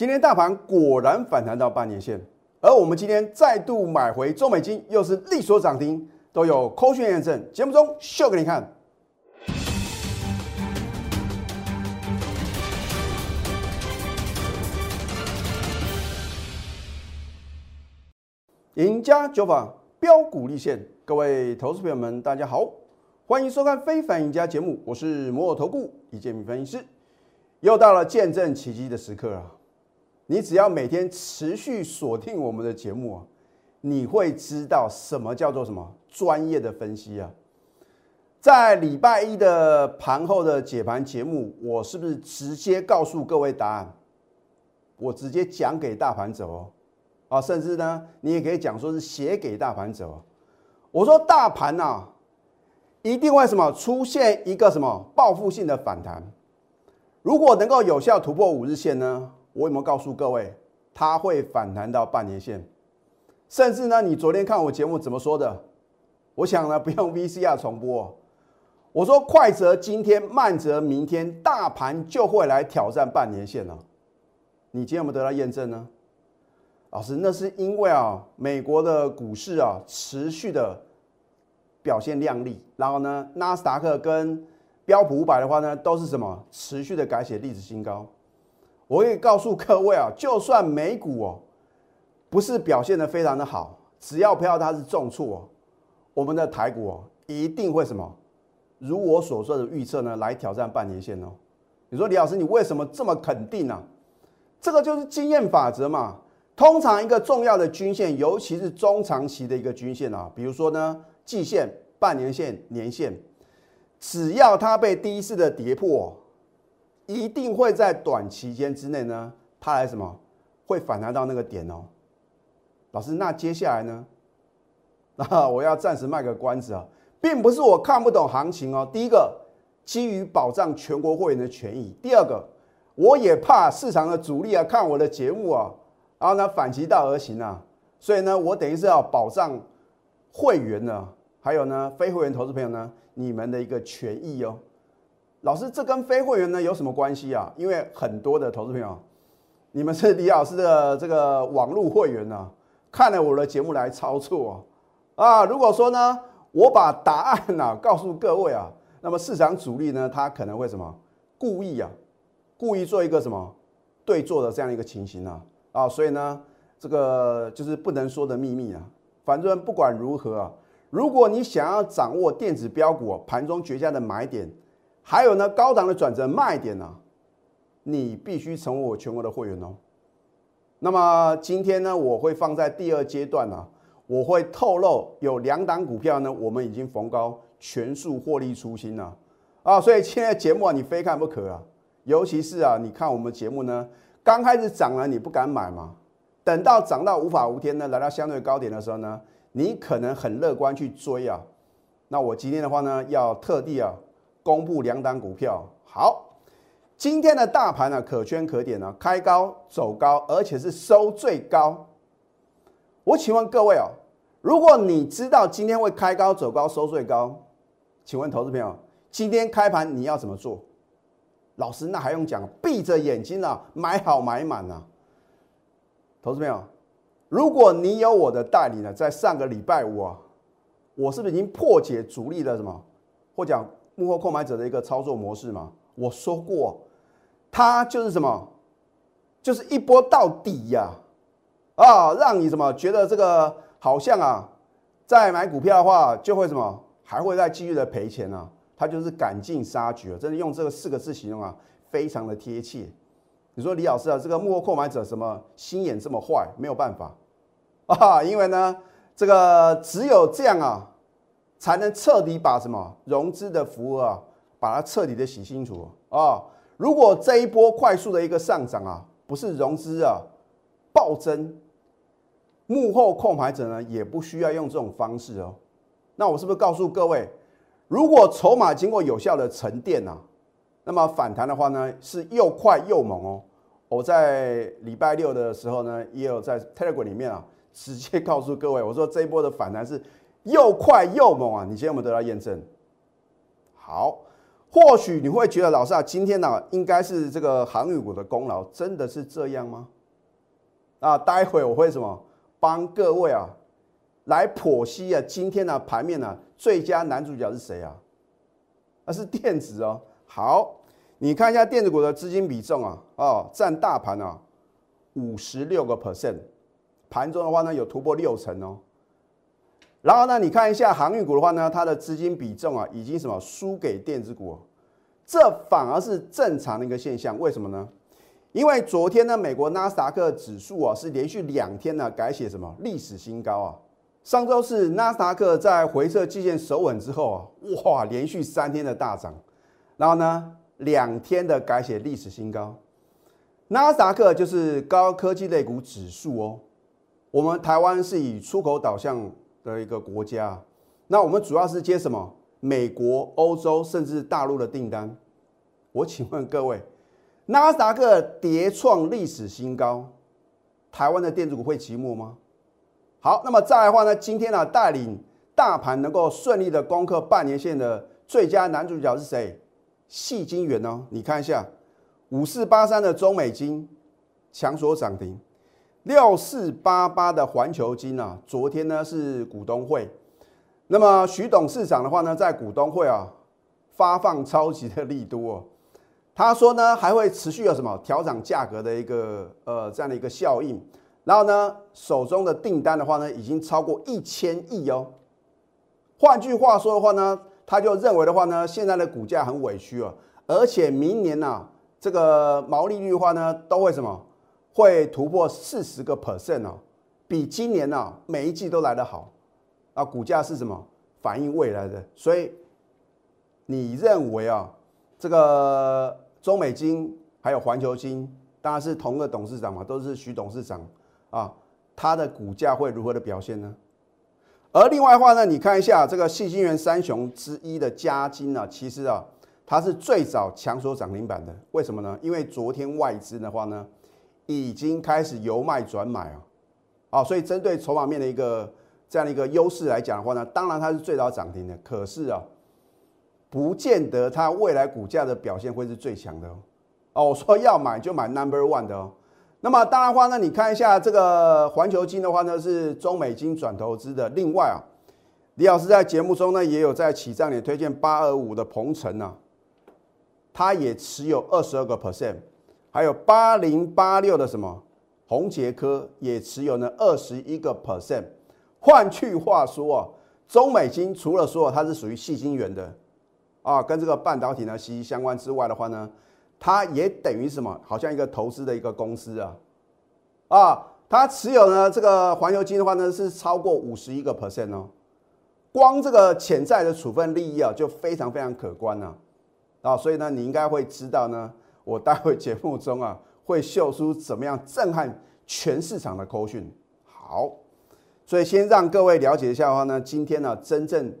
今天大盘果然反弹到半年线，而我们今天再度买回中美金，又是力所涨停，都有扣讯验证。节目中秀给你看。赢家酒法标股立现，各位投资朋友们，大家好，欢迎收看《非凡赢家》节目，我是摩尔投顾一建民分析师。又到了见证奇迹的时刻了，你只要每天持续锁定我们的节目啊，你会知道什么叫做什么专业的分析啊。在礼拜一的盘后的解盘节目，我是不是直接告诉各位答案？我直接讲给大盘走哦。啊，甚至呢，你也可以讲说是写给大盘走。我说大盘呐，一定会什么出现一个什么报复性的反弹。如果能够有效突破五日线呢，我有没有告诉各位，它会反弹到半年线？甚至呢，你昨天看我节目怎么说的？我想呢，不用 VCR 重播。我说快则今天，慢则明天，大盘就会来挑战半年线了。你今天有没有得到验证呢？老师，那是因为啊，美国的股市啊持续的表现亮丽，然后呢，纳斯达克跟标普五百的话呢，都是什么持续的改写历史新高。我可以告诉各位啊，就算美股哦不是表现的非常的好，只要不要它是重挫哦，我们的台股哦一定会什么，如我所说的预测呢，来挑战半年线哦。你说李老师，你为什么这么肯定呢？这个就是经验法则嘛。通常一个重要的均线，尤其是中长期的一个均线啊，比如说呢，季线、半年线、年线，只要它被第一次的跌破，一定会在短期间之内呢，它来什么会反弹到那个点哦。老师，那接下来呢？那 我要暂时卖个关子啊，并不是我看不懂行情哦。第一个，基于保障全国会员的权益；第二个，我也怕市场的主力啊看我的节目啊。然后呢，反其道而行啊，所以呢，我等于是要保障会员呢，还有呢，非会员投资朋友呢，你们的一个权益哦。老师，这跟非会员呢有什么关系啊？因为很多的投资朋友，你们是李老师的这个网络会员呢，看了我的节目来操作啊。啊如果说呢，我把答案呢告诉各位啊，那么市场主力呢，他可能会什么故意啊，故意做一个什么对做的这样一个情形呢？啊，所以呢，这个就是不能说的秘密啊。反正不管如何啊，如果你想要掌握电子标股盘中绝佳的买点，还有呢高档的转折卖点呢，你必须成为我全国的会员哦。那么今天呢，我会放在第二阶段啊，我会透露有两档股票呢，我们已经逢高全数获利出清了啊。所以现在节目啊，你非看不可啊，尤其是啊，你看我们节目呢。刚开始涨了，你不敢买嘛？等到涨到无法无天呢，来到相对高点的时候呢，你可能很乐观去追啊。那我今天的话呢，要特地啊公布两档股票。好，今天的大盘呢可圈可点呢，开高走高，而且是收最高。我请问各位哦，如果你知道今天会开高走高收最高，请问投资朋友，今天开盘你要怎么做？老师，那还用讲？闭着眼睛啊，买好买满啊！投资朋友，如果你有我的代理呢，在上个礼拜五啊，我是不是已经破解主力的什么，或讲幕后购买者的一个操作模式嘛？我说过，它就是什么，就是一波到底呀！啊，让你什么觉得这个好像啊，在买股票的话，就会什么，还会再继续的赔钱啊！他就是赶尽杀绝，真的用这个四个字形容啊，非常的贴切。你说李老师啊，这个幕后购买者什么心眼这么坏？没有办法 啊，因为呢，这个只有这样啊，才能彻底把什么融资的服务啊，把它彻底的洗清楚啊。如果这一波快速的一个上涨啊，不是融资啊暴增，幕后控盘者呢也不需要用这种方式哦。那我是不是告诉各位？如果筹码经过有效的沉淀啊，那么反弹的话呢，是又快又猛哦。我在礼拜六的时候呢，也有在 Telegram 里面啊，直接告诉各位，我说这一波的反弹是又快又猛啊。你今天有没有得到验证？好，或许你会觉得老师啊，今天呢应该是这个航运股的功劳，真的是这样吗？啊，待会我会什么帮各位啊来剖析啊，今天的盘面呢最佳男主角是谁啊？那是电子哦。好，你看一下电子股的资金比重啊，哦，占大盘啊五十六个 percent，盘中的话呢有突破六成哦。然后呢，你看一下航运股的话呢，它的资金比重啊，已经什么输给电子股，这反而是正常的一个现象。为什么呢？因为昨天呢，美国纳斯达克指数啊是连续两天呢改写什么历史新高啊。上周是纳斯达克在回撤季线守稳之后啊，哇，连续三天的大涨，然后呢，两天的改写历史新高。纳斯达克就是高科技类股指数哦。我们台湾是以出口导向。的一个国家，那我们主要是接什么？美国、欧洲甚至大陆的订单。我请问各位，纳斯达克跌创历史新高，台湾的电子股会寂寞吗？好，那么再来的话呢？今天呢，带领大盘能够顺利的攻克半年线的最佳男主角是谁？细金元哦，你看一下，五四八三的中美金强所涨停。六四八八的环球金啊，昨天呢是股东会，那么徐董事长的话呢，在股东会啊发放超级的利多哦，他说呢还会持续有什么调整价格的一个呃这样的一个效应，然后呢手中的订单的话呢已经超过一千亿哦，换句话说的话呢，他就认为的话呢，现在的股价很委屈哦，而且明年呢这个毛利率的话呢都会什么？会突破四十个 percent 哦，比今年呢每一季都来得好啊！股价是什么反映未来的？所以你认为啊，这个中美金还有环球金，当然是同个董事长嘛，都是徐董事长啊，它的股价会如何的表现呢？而另外的话呢，你看一下这个细晶元三雄之一的嘉金啊，其实啊，它是最早抢手涨停板的，为什么呢？因为昨天外资的话呢。已经开始由卖转买啊，啊，所以针对筹码面的一个这样的一个优势来讲的话呢，当然它是最早涨停的，可是啊，不见得它未来股价的表现会是最强的哦。哦，我说要买就买 number one 的哦。那么当然话呢，你看一下这个环球金的话呢，是中美金转投资的。另外啊，李老师在节目中呢也有在起账里推荐八二五的鹏程啊，它也持有二十二个 percent。还有八零八六的什么红杰科也持有呢二十一个 percent。换句话说啊，中美金除了说它是属于细晶圆的啊，跟这个半导体呢息息相关之外的话呢，它也等于什么？好像一个投资的一个公司啊啊，它持有呢这个环球金的话呢是超过五十一个 percent 哦。光这个潜在的处分利益啊就非常非常可观了啊，所以呢你应该会知道呢。我待会节目中啊，会秀出怎么样震撼全市场的口讯。好，所以先让各位了解一下的话呢，今天呢，真正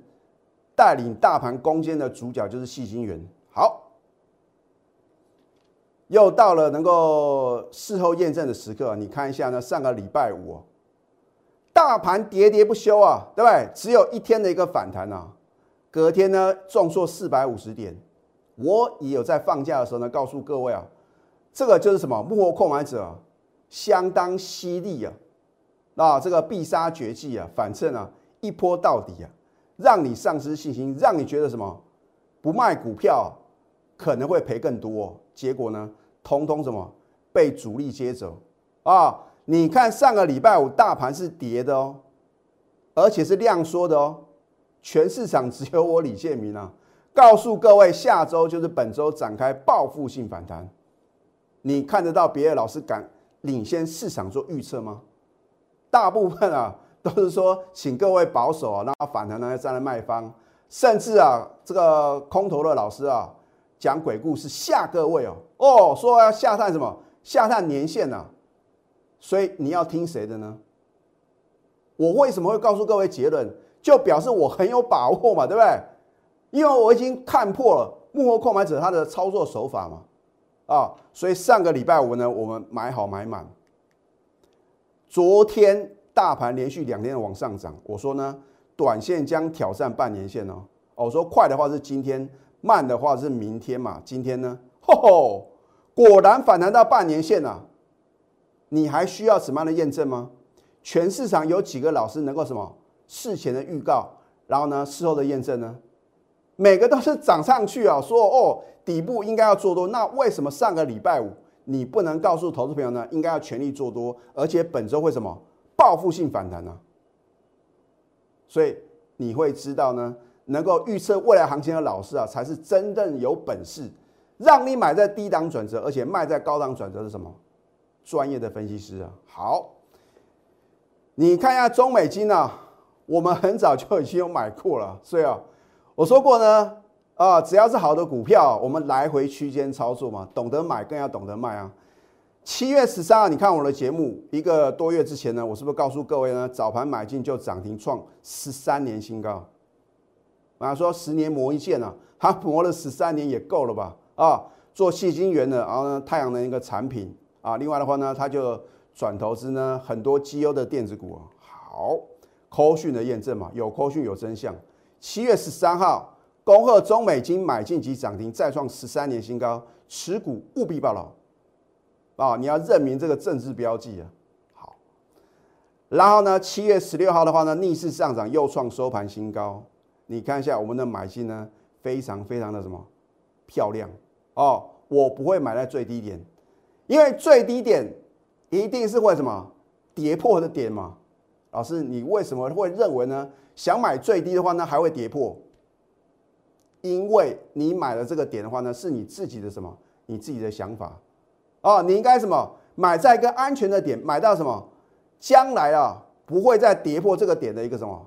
带领大盘攻坚的主角就是细晶圆。好，又到了能够事后验证的时刻。你看一下呢，上个礼拜五，大盘喋喋不休啊，对不对？只有一天的一个反弹啊，隔天呢，重挫四百五十点。我也有在放假的时候呢，告诉各位啊，这个就是什么幕后购买者相当犀利啊，啊，这个必杀绝技啊，反正啊一波到底啊，让你丧失信心，让你觉得什么不卖股票可能会赔更多，结果呢，通通什么被主力接走啊？你看上个礼拜五大盘是跌的哦，而且是量缩的哦，全市场只有我李建明啊。告诉各位，下周就是本周展开报复性反弹。你看得到别的老师敢领先市场做预测吗？大部分啊都是说，请各位保守啊，然后反弹呢站在卖方，甚至啊这个空头的老师啊讲鬼故事吓各位哦哦，说要下探什么下探年限呐，所以你要听谁的呢？我为什么会告诉各位结论？就表示我很有把握嘛，对不对？因为我已经看破了幕后购买者他的操作手法嘛，啊，所以上个礼拜五呢，我们买好买满。昨天大盘连续两天的往上涨，我说呢，短线将挑战半年线哦。我说快的话是今天慢的话是明天嘛，今天呢，吼吼，果然反弹到半年线了。你还需要什么样的验证吗？全市场有几个老师能够什么事前的预告，然后呢事后的验证呢？每个都是涨上去啊，说哦底部应该要做多，那为什么上个礼拜五你不能告诉投资朋友呢？应该要全力做多，而且本周会什么报复性反弹呢？所以你会知道呢，能够预测未来行情的老师啊，才是真正有本事让你买在低档转折，而且卖在高档转折是什么？专业的分析师啊。好，你看一下中美金啊，我们很早就已经有买过了，所以啊，我说过呢，啊，只要是好的股票，我们来回区间操作嘛，懂得买更要懂得卖啊。七月十三号，你看我的节目，一个多月之前呢，我是不是告诉各位呢？早盘买进就涨停创十三年新高。啊，说十年磨一剑啊，他磨了十三年也够了吧？啊，做细晶圆的，然后呢，太阳能一个产品啊。另外的话呢，他就转投资呢很多绩优的电子股啊。好，科讯的验证嘛，有科讯有真相。七月十三号，恭贺中美金买进及涨停，再创十三年新高，持股务必报牢。啊，你要认明这个政治标记啊。好，然后呢，七月十六号的话呢，逆势上涨又创收盘新高。你看一下我们的买进呢，非常非常的什么漂亮哦。我不会买在最低点，因为最低点一定是会什么跌破的点嘛。老师，你为什么会认为呢？想买最低的话呢，还会跌破？因为你买了这个点的话呢，是你自己的什么？你自己的想法。哦，你应该什么买在一个安全的点，买到什么将来啊不会再跌破这个点的一个什么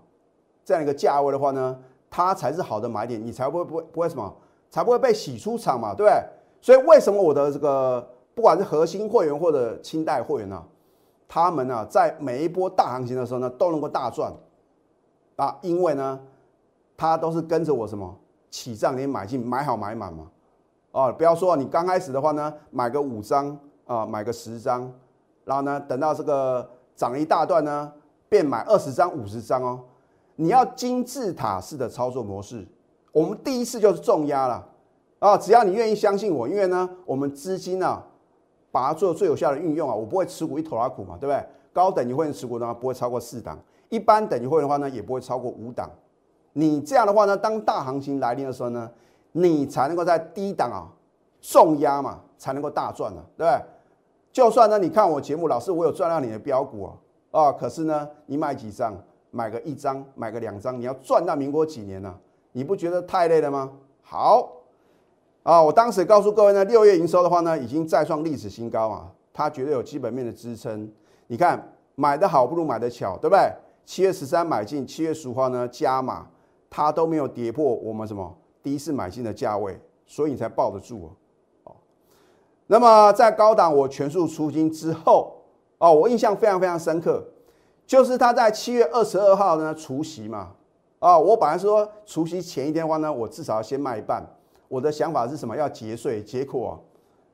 这样一个价位的话呢，它才是好的买点，你才不会不会不会什么才不会被洗出场嘛，对不对？所以为什么我的这个不管是核心会员或者清代会员呢，他们呢在每一波大行情的时候呢都能够大赚啊，因为呢他都是跟着我什么起涨点买进，买好买满嘛。哦，不要说你刚开始的话呢，买个五张啊，买个十张，然后呢，等到这个涨一大段呢，变买二十张、五十张哦。你要金字塔式的操作模式，我们第一次就是重压了啊！只要你愿意相信我，因为呢，我们资金啊，把它做最有效的运用啊，我不会持股一头拉股嘛，对不对？高等级会员持股的话，不会超过四档；一般等级会员的话呢，也不会超过五档。你这样的话呢，当大行情来临的时候呢？你才能够在低档啊重压嘛，才能够大赚呢，对不对？就算呢，你看我节目，老师我有赚到你的标股啊，啊，可是呢，你买几张，买个一张，买个两张，你要赚到民国几年呢？你不觉得太累了吗？好，啊，我当时告诉各位呢，六月营收的话呢，已经再创历史新高啊，它绝对有基本面的支撑。你看买的好不如买的巧，对不对？七月十三买进，七月十五号呢加码，它都没有跌破我们什么？第一次买进的价位，所以你才抱得住哦。那么在高档我全数出金之后，哦，我印象非常非常深刻，就是他在七月二十二号呢除夕嘛，啊，我本来说除夕前一天的话呢，我至少要先卖一半。我的想法是什么？要节税。结果，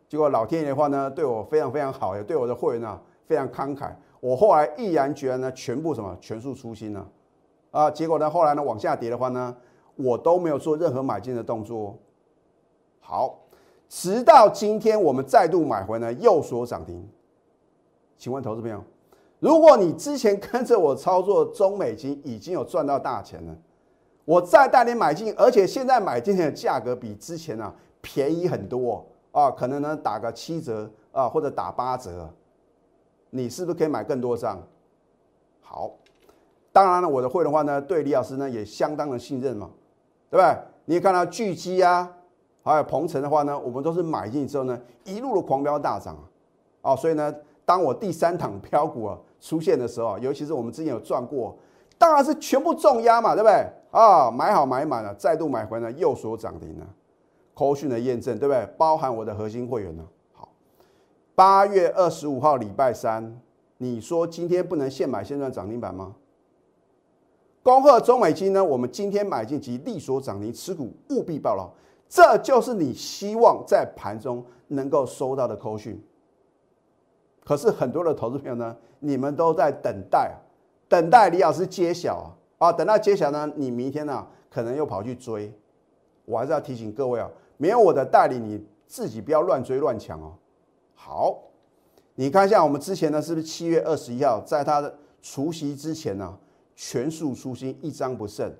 结果老天爷的话呢，对我非常非常好，也对我的会员啊非常慷慨。我后来毅然决然呢，全部什么全数出清了。啊，结果呢，后来呢往下跌的话呢。我都没有做任何买进的动作。好，直到今天我们再度买回呢，又所涨停。请问投资朋友，如果你之前跟着我操作中美金已经有赚到大钱了，我再带你买进，而且现在买进的价格比之前呢便宜很多啊，可能呢打个七折啊，或者打八折，你是不是可以买更多张？好，当然了，我的会的话呢，对李老师呢也相当的信任嘛。对不对？你也看到巨基啊，还有鹏程的话呢，我们都是买进之后呢，一路的狂飙大涨啊！哦，所以呢，当我第三档飘股啊出现的时候，尤其是我们之前有赚过，当然是全部重压嘛，对不对？啊，买好买满了，再度买回呢，又所涨停了。口讯的验证，对不对？包含我的核心会员呢。好，八月二十五号礼拜三，你说今天不能现买现赚涨停板吗？恭贺中美金呢，我们今天买进及利所涨停持股务必报牢，这就是你希望在盘中能够收到的扣讯。可是很多的投资朋友呢，你们都在等待，等待李老师揭晓啊，啊，等到揭晓呢，你明天呢可能又跑去追。我还是要提醒各位啊，没有我的带领，你自己不要乱追乱抢哦。好，你看一下我们之前呢，是不是七月二十一号，在他的除夕之前呢，全数出新，一张不剩。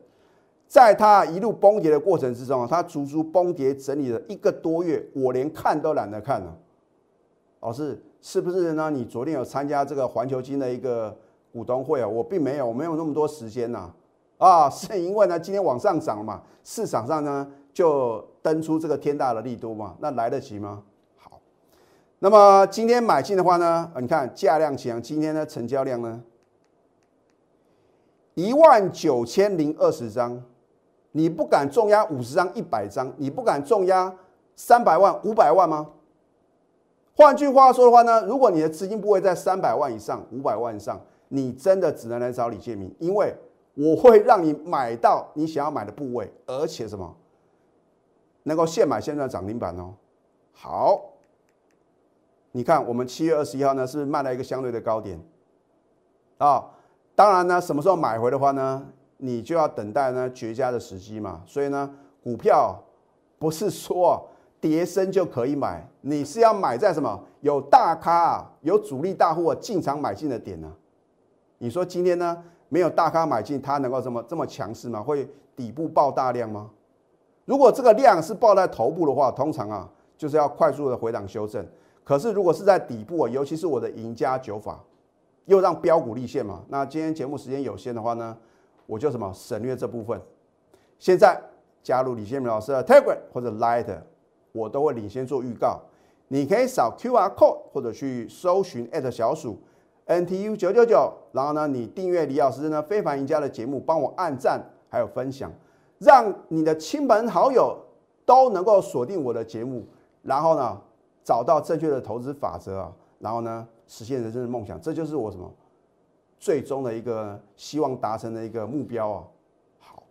在他一路崩跌的过程之中啊，它足足崩跌整理了一个多月，我连看都懒得看了。老师，是不是呢？你昨天有参加这个环球金的一个股东会啊？我并没有，我没有那么多时间呐。啊，是因为呢，今天往上涨嘛，市场上呢就登出这个天大的利多嘛，那来得及吗？好，那么今天买进的话呢，你看价量强，今天的成交量呢一万九千零二十张。你不敢重压五十张、一百张，你不敢重压三百万、五百万吗？换句话说的话呢，如果你的资金部位在三百万以上、五百万以上，你真的只能来找李建明，因为我会让你买到你想要买的部位，而且什么能够现买现赚涨停板哦。好，你看我们七月二十一号呢，是卖了一个相对的高点啊。当然呢，什么时候买回的话呢？你就要等待呢绝佳的时机嘛，所以呢，股票不是说跌升就可以买，你是要买在什么有大咖啊、有主力大户啊进场买进的点呢？你说今天呢没有大咖买进，它能够这么这么强势吗？会底部爆大量吗？如果这个量是爆在头部的话，通常啊就是要快速的回档修正。可是如果是在底部啊，尤其是我的赢家九法，又让标股立现嘛，那今天节目时间有限的话呢？我就什么省略这部分。现在加入李建明老师的 Telegram 或者 Light，我都会领先做预告。你可以扫 QR code 或者去搜寻小鼠 NTU 九九九，然后呢，你订阅李老师呢非凡赢家的节目，帮我按赞还有分享，让你的亲朋好友都能够锁定我的节目，然后呢找到正确的投资法则啊，然后呢实现人生的梦想。这就是我什么？最终的一个希望达成的一个目标啊，好，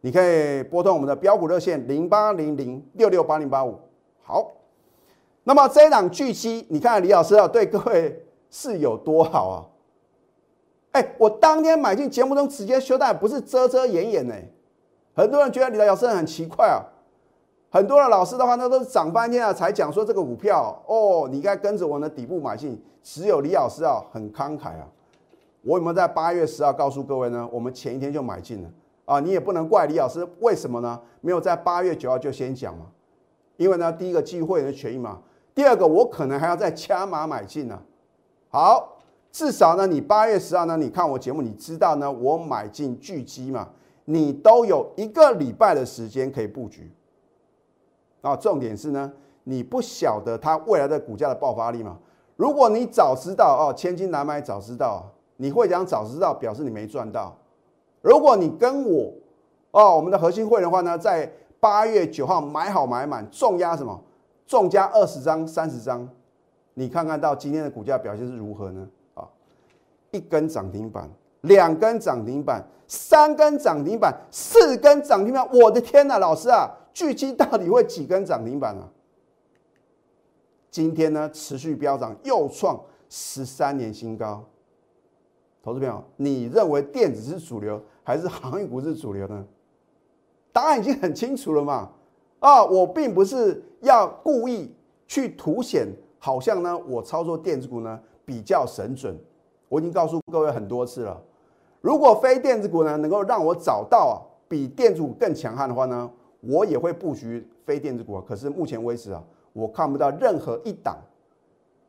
你可以拨通我们的标股热线零八零零六六八零八五。好，那么这一档巨期，你看李老师啊，对各位是有多好啊？哎，我当天买进节目中直接修带，不是遮遮掩掩呢。很多人觉得李老师很奇怪啊，很多的老师的话，那都是涨半天了才讲说这个股票哦，你该跟着我的底部买进，只有李老师啊很慷慨啊。我有没有在八月十号告诉各位呢？我们前一天就买进了啊！你也不能怪李老师，为什么呢？没有在八月九号就先讲嘛？因为呢，第一个机会的权益嘛，第二个我可能还要再加码买进呢。好，至少呢，你八月十号呢，你看我节目，你知道呢，我买进巨基嘛，你都有一个礼拜的时间可以布局啊。重点是呢，你不晓得它未来的股价的爆发力嘛？如果你早知道哦，千金难买早知道。你会讲早知道，表示你没赚到。如果你跟我哦，我们的核心会的话呢，在八月九号买好买满，重压什么？重加二十张、三十张，你看看到今天的股价表现是如何呢？啊，一根涨停板，两根涨停板，三根涨停板，四根涨停板，我的天呐，老师啊，巨基到底会几根涨停板啊？今天呢，持续飙涨，又创十三年新高。投资朋友，你认为电子是主流还是航运股是主流呢？答案已经很清楚了嘛？啊，我并不是要故意去凸显，好像呢我操作电子股呢比较神准。我已经告诉各位很多次了，如果非电子股呢能够让我找到啊比电子股更强悍的话呢，我也会布局非电子股。可是目前为止啊，我看不到任何一档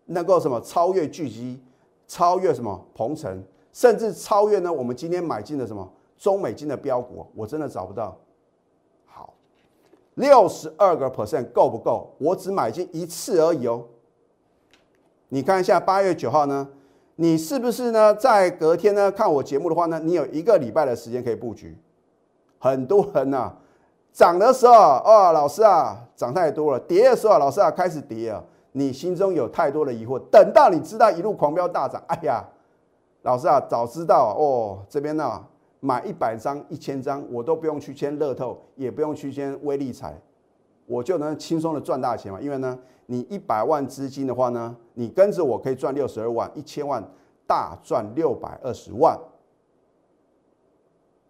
能够什么超越巨基，超越什么鹏程。甚至超越呢？我们今天买进的什么中美金的标股，我真的找不到。好，六十二个 percent 够不够？我只买进一次而已哦。你看一下八月九号呢？你是不是呢？在隔天呢看我节目的话呢？你有一个礼拜的时间可以布局。很多人呐，涨的时候啊，老师啊，涨太多了；跌的时候，老师啊，开始跌啊。你心中有太多的疑惑，等到你知道一路狂飙大涨，哎呀！老师啊，早知道哦，这边呢买一百张、一千张，我都不用去签乐透，也不用去签微利彩，我就能轻松的赚大钱嘛。因为呢，你一百万资金的话呢，你跟着我可以赚六十二万，一千万大赚六百二十万。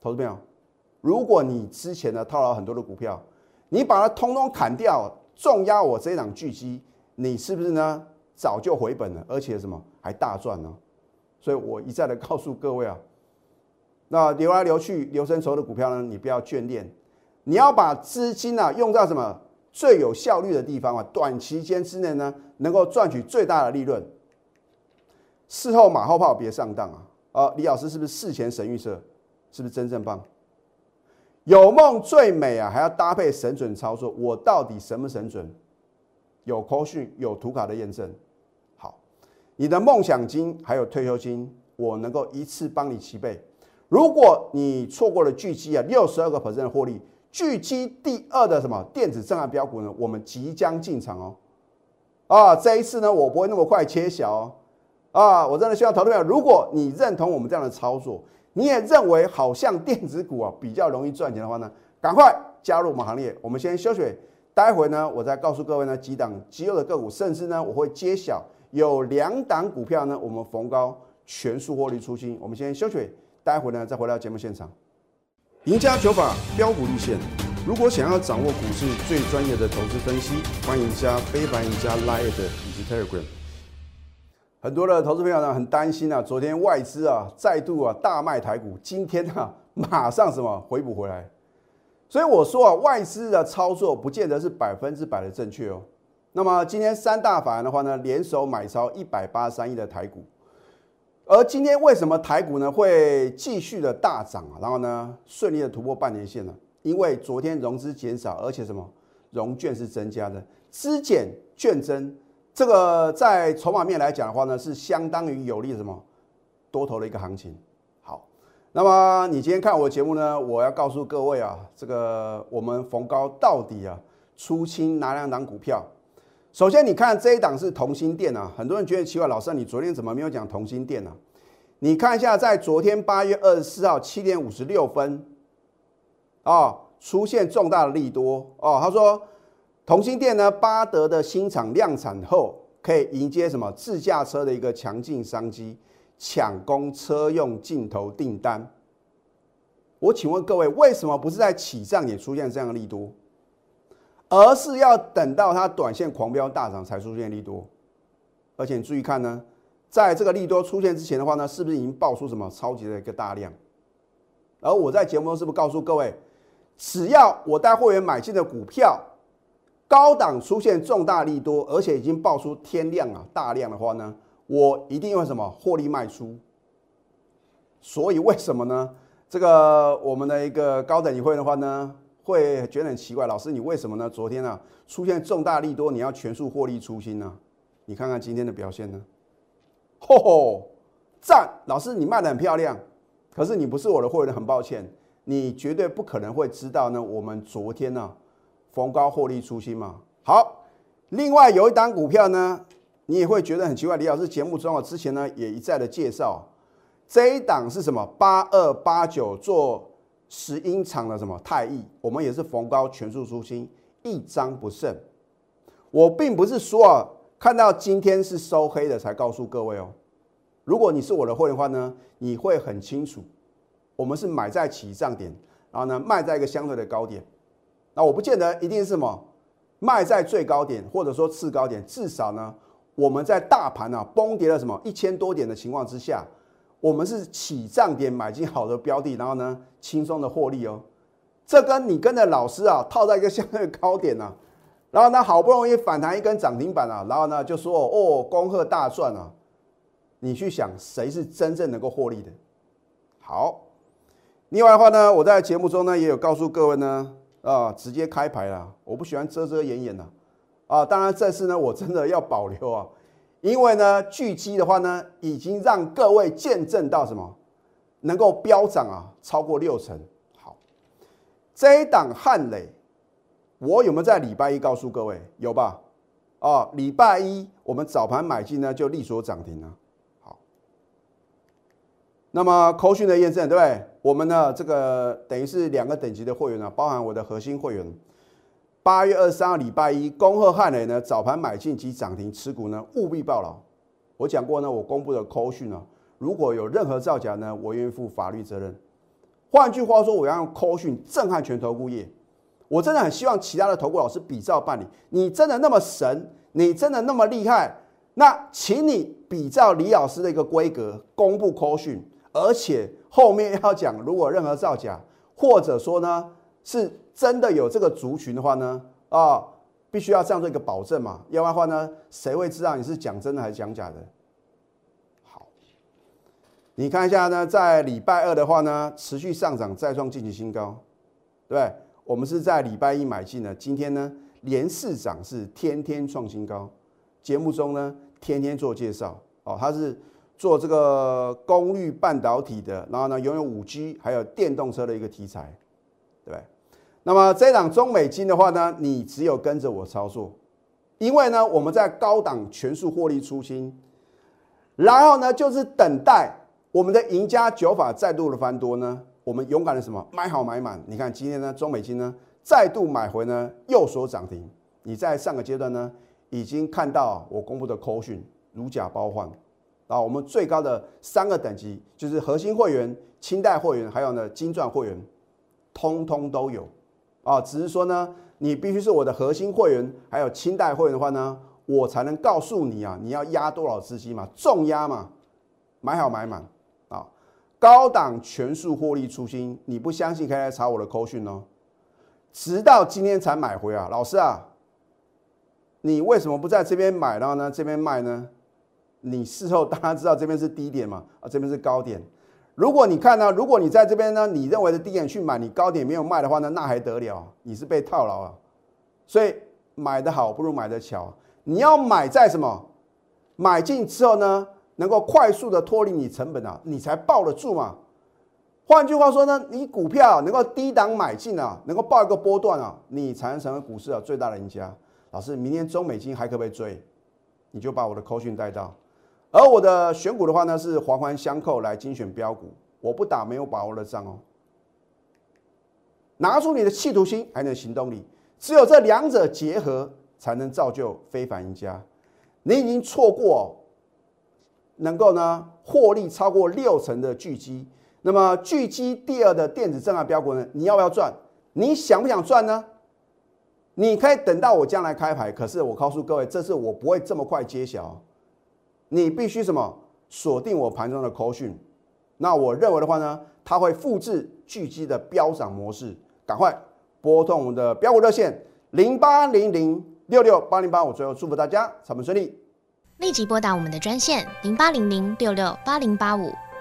投资朋友，如果你之前呢套牢很多的股票，你把它通通砍掉，重压我这一档巨基，你是不是呢？早就回本了，而且什么还大赚呢？所以我一再的告诉各位啊，那流来流去、流生筹的股票呢，你不要眷恋，你要把资金啊用在什么最有效率的地方啊，短期间之内呢，能够赚取最大的利润。事后马后炮别上当啊！啊，李老师是不是事前神预测？是不是真正棒？有梦最美啊，还要搭配神准操作。我到底神不神准？有扣讯，有图卡的验证。好你的梦想金还有退休金，我能够一次帮你齐备。如果你错过了巨基啊，六十二个 percent 的获利，巨基第二的什么电子震撼标股呢？我们即将进场哦。啊，这一次呢，我不会那么快切小哦。啊，我真的希望投资者，如果你认同我们这样的操作，你也认为好像电子股啊比较容易赚钱的话呢，赶快加入我们行列。我们先休息，待会呢，我再告诉各位呢几档极优的个股，甚至呢，我会揭晓。有两档股票呢，我们逢高全数获利出清。我们先休息，待会呢再回到节目现场。赢家九法标股立线。如果想要掌握股市最专业的投资分析，欢迎加非凡、赢家 Line 以及 Telegram。很多的投资朋友呢很担心啊，昨天外资啊再度啊大卖台股，今天啊马上什么回补回来。所以我说啊，外资的操作不见得是百分之百的正确哦。那么今天三大法人的话呢，联手买超一百八十三亿的台股，而今天为什么台股呢会继续的大涨啊？然后呢顺利的突破半年线呢？因为昨天融资减少，而且什么融券是增加的，资减券增，这个在筹码面来讲的话呢，是相当于有利什么多头的一个行情。好，那么你今天看我的节目呢，我要告诉各位啊，这个我们逢高到底啊出清哪两档股票？首先，你看这一档是同心店啊，很多人觉得奇怪，老师，你昨天怎么没有讲同心店呢？你看一下，在昨天八月二十四号七点五十六分，啊，出现重大的利多哦。他说，同心店呢，巴德的新厂量产后，可以迎接什么自驾车的一个强劲商机，抢攻车用镜头订单。我请问各位，为什么不是在起涨也出现这样的利多？而是要等到它短线狂飙大涨才出现利多，而且你注意看呢，在这个利多出现之前的话呢，是不是已经爆出什么超级的一个大量？而我在节目中是不是告诉各位，只要我带会员买进的股票高档出现重大利多，而且已经爆出天量啊大量的话呢，我一定会什么获利卖出。所以为什么呢？这个我们的一个高等级会的话呢？会觉得很奇怪，老师你为什么呢？昨天啊出现重大利多，你要全数获利出清呢？你看看今天的表现呢？吼吼，赞！老师你卖的很漂亮，可是你不是我的会员，很抱歉，你绝对不可能会知道呢。我们昨天呢逢高获利出清嘛。好，另外有一档股票呢，你也会觉得很奇怪。李老师节目中啊之前呢也一再的介绍，这一档是什么？八二八九做。石英厂的什么太易，我们也是逢高全数出清，一张不剩。我并不是说啊，看到今天是收黑的才告诉各位哦。如果你是我的会员的话呢，你会很清楚，我们是买在起涨点，然后呢卖在一个相对的高点。那我不见得一定是什么卖在最高点，或者说次高点，至少呢我们在大盘啊崩跌了什么一千多点的情况之下。我们是起涨点买进好的标的，然后呢，轻松的获利哦。这跟你跟着老师啊，套在一个相对高点呢，然后呢，好不容易反弹一根涨停板啊，然后呢，就说哦，恭贺大赚啊。你去想，谁是真正能够获利的？好，另外的话呢，我在节目中呢也有告诉各位呢，啊，直接开牌了，我不喜欢遮遮掩掩的啊。当然这次呢，我真的要保留啊。因为呢，巨基的话呢，已经让各位见证到什么，能够飙涨啊，超过六成。好，这一档汉磊，我有没有在礼拜一告诉各位？有吧？哦，礼拜一我们早盘买进呢，就立所涨停了。好，那么扣讯的验证，对不对？我们呢，这个等于是两个等级的会员啊，包含我的核心会员。八月二十三号礼拜一，恭贺汉磊呢早盘买进及涨停持股呢务必报牢。我讲过呢，我公布的扣讯呢，如果有任何造假呢，我愿意负法律责任。换句话说，我要用扣讯震撼全投顾业。我真的很希望其他的投顾老师比照办理。你真的那么神，你真的那么厉害，那请你比照李老师的一个规格公布扣讯，而且后面要讲，如果任何造假，或者说呢是真的有这个族群的话呢，啊，必须要这样做一个保证嘛，要不然话呢，谁会知道你是讲真的还是讲假的？好，你看一下呢，在礼拜二的话呢，持续上涨，再创近期新高，对对？我们是在礼拜一买进的，今天呢连市涨是天天创新高。节目中呢天天做介绍哦，它是做这个功率半导体的，然后呢拥有五 G 还有电动车的一个题材，那么这档中美金的话呢，你只有跟着我操作，因为呢我们在高档全数获利出清，然后呢就是等待我们的赢家九法再度的翻多呢。我们勇敢的什么买好买满？你看今天呢，中美金呢再度买回呢，右手涨停。你在上个阶段呢，已经看到我公布的扣讯如假包换啊。我们最高的三个等级就是核心会员、清代会员，还有呢金钻会员，通通都有啊。只是说呢，你必须是我的核心会员，还有清代会员的话呢，我才能告诉你啊，你要压多少资金嘛，重压嘛，买好买满啊。高档全数获利出清，你不相信可以来查我的扣讯哦。直到今天才买回啊，老师啊，你为什么不在这边买，然后呢这边卖呢？你事后当然知道这边是低点嘛，啊这边是高点。如果你看呢，如果你在这边呢，你认为的低点去买，你高点没有卖的话呢，那还得了？你是被套牢啊。所以买的好不如买的巧，你要买在什么？买进之后呢？能够快速的脱离你成本啊，你才抱得住嘛。换句话说呢，你股票能够低档买进啊，能够抱一个波段啊，你才能成为股市啊最大的赢家。老师，明天中美金还可不可以追？你就把我的扣讯带到。而我的选股的话呢，是环环相扣来精选标股，我不打没有把握的仗哦。拿出你的企图心，还有行动力，只有这两者结合，才能造就非凡赢家。你已经错过。能够呢获利超过六成的巨基，那么巨基第二的电子正二标股呢？你要不要赚？你想不想赚呢？你可以等到我将来开牌，可是我告诉各位，这次我不会这么快揭晓。你必须什么锁定我盘中的口讯。那我认为的话呢，它会复制巨基的飙涨模式。赶快拨通我们的标股热线零八零零六六八零八五，最后祝福大家财门顺利。立即拨打我们的专线零八零零六六八零八五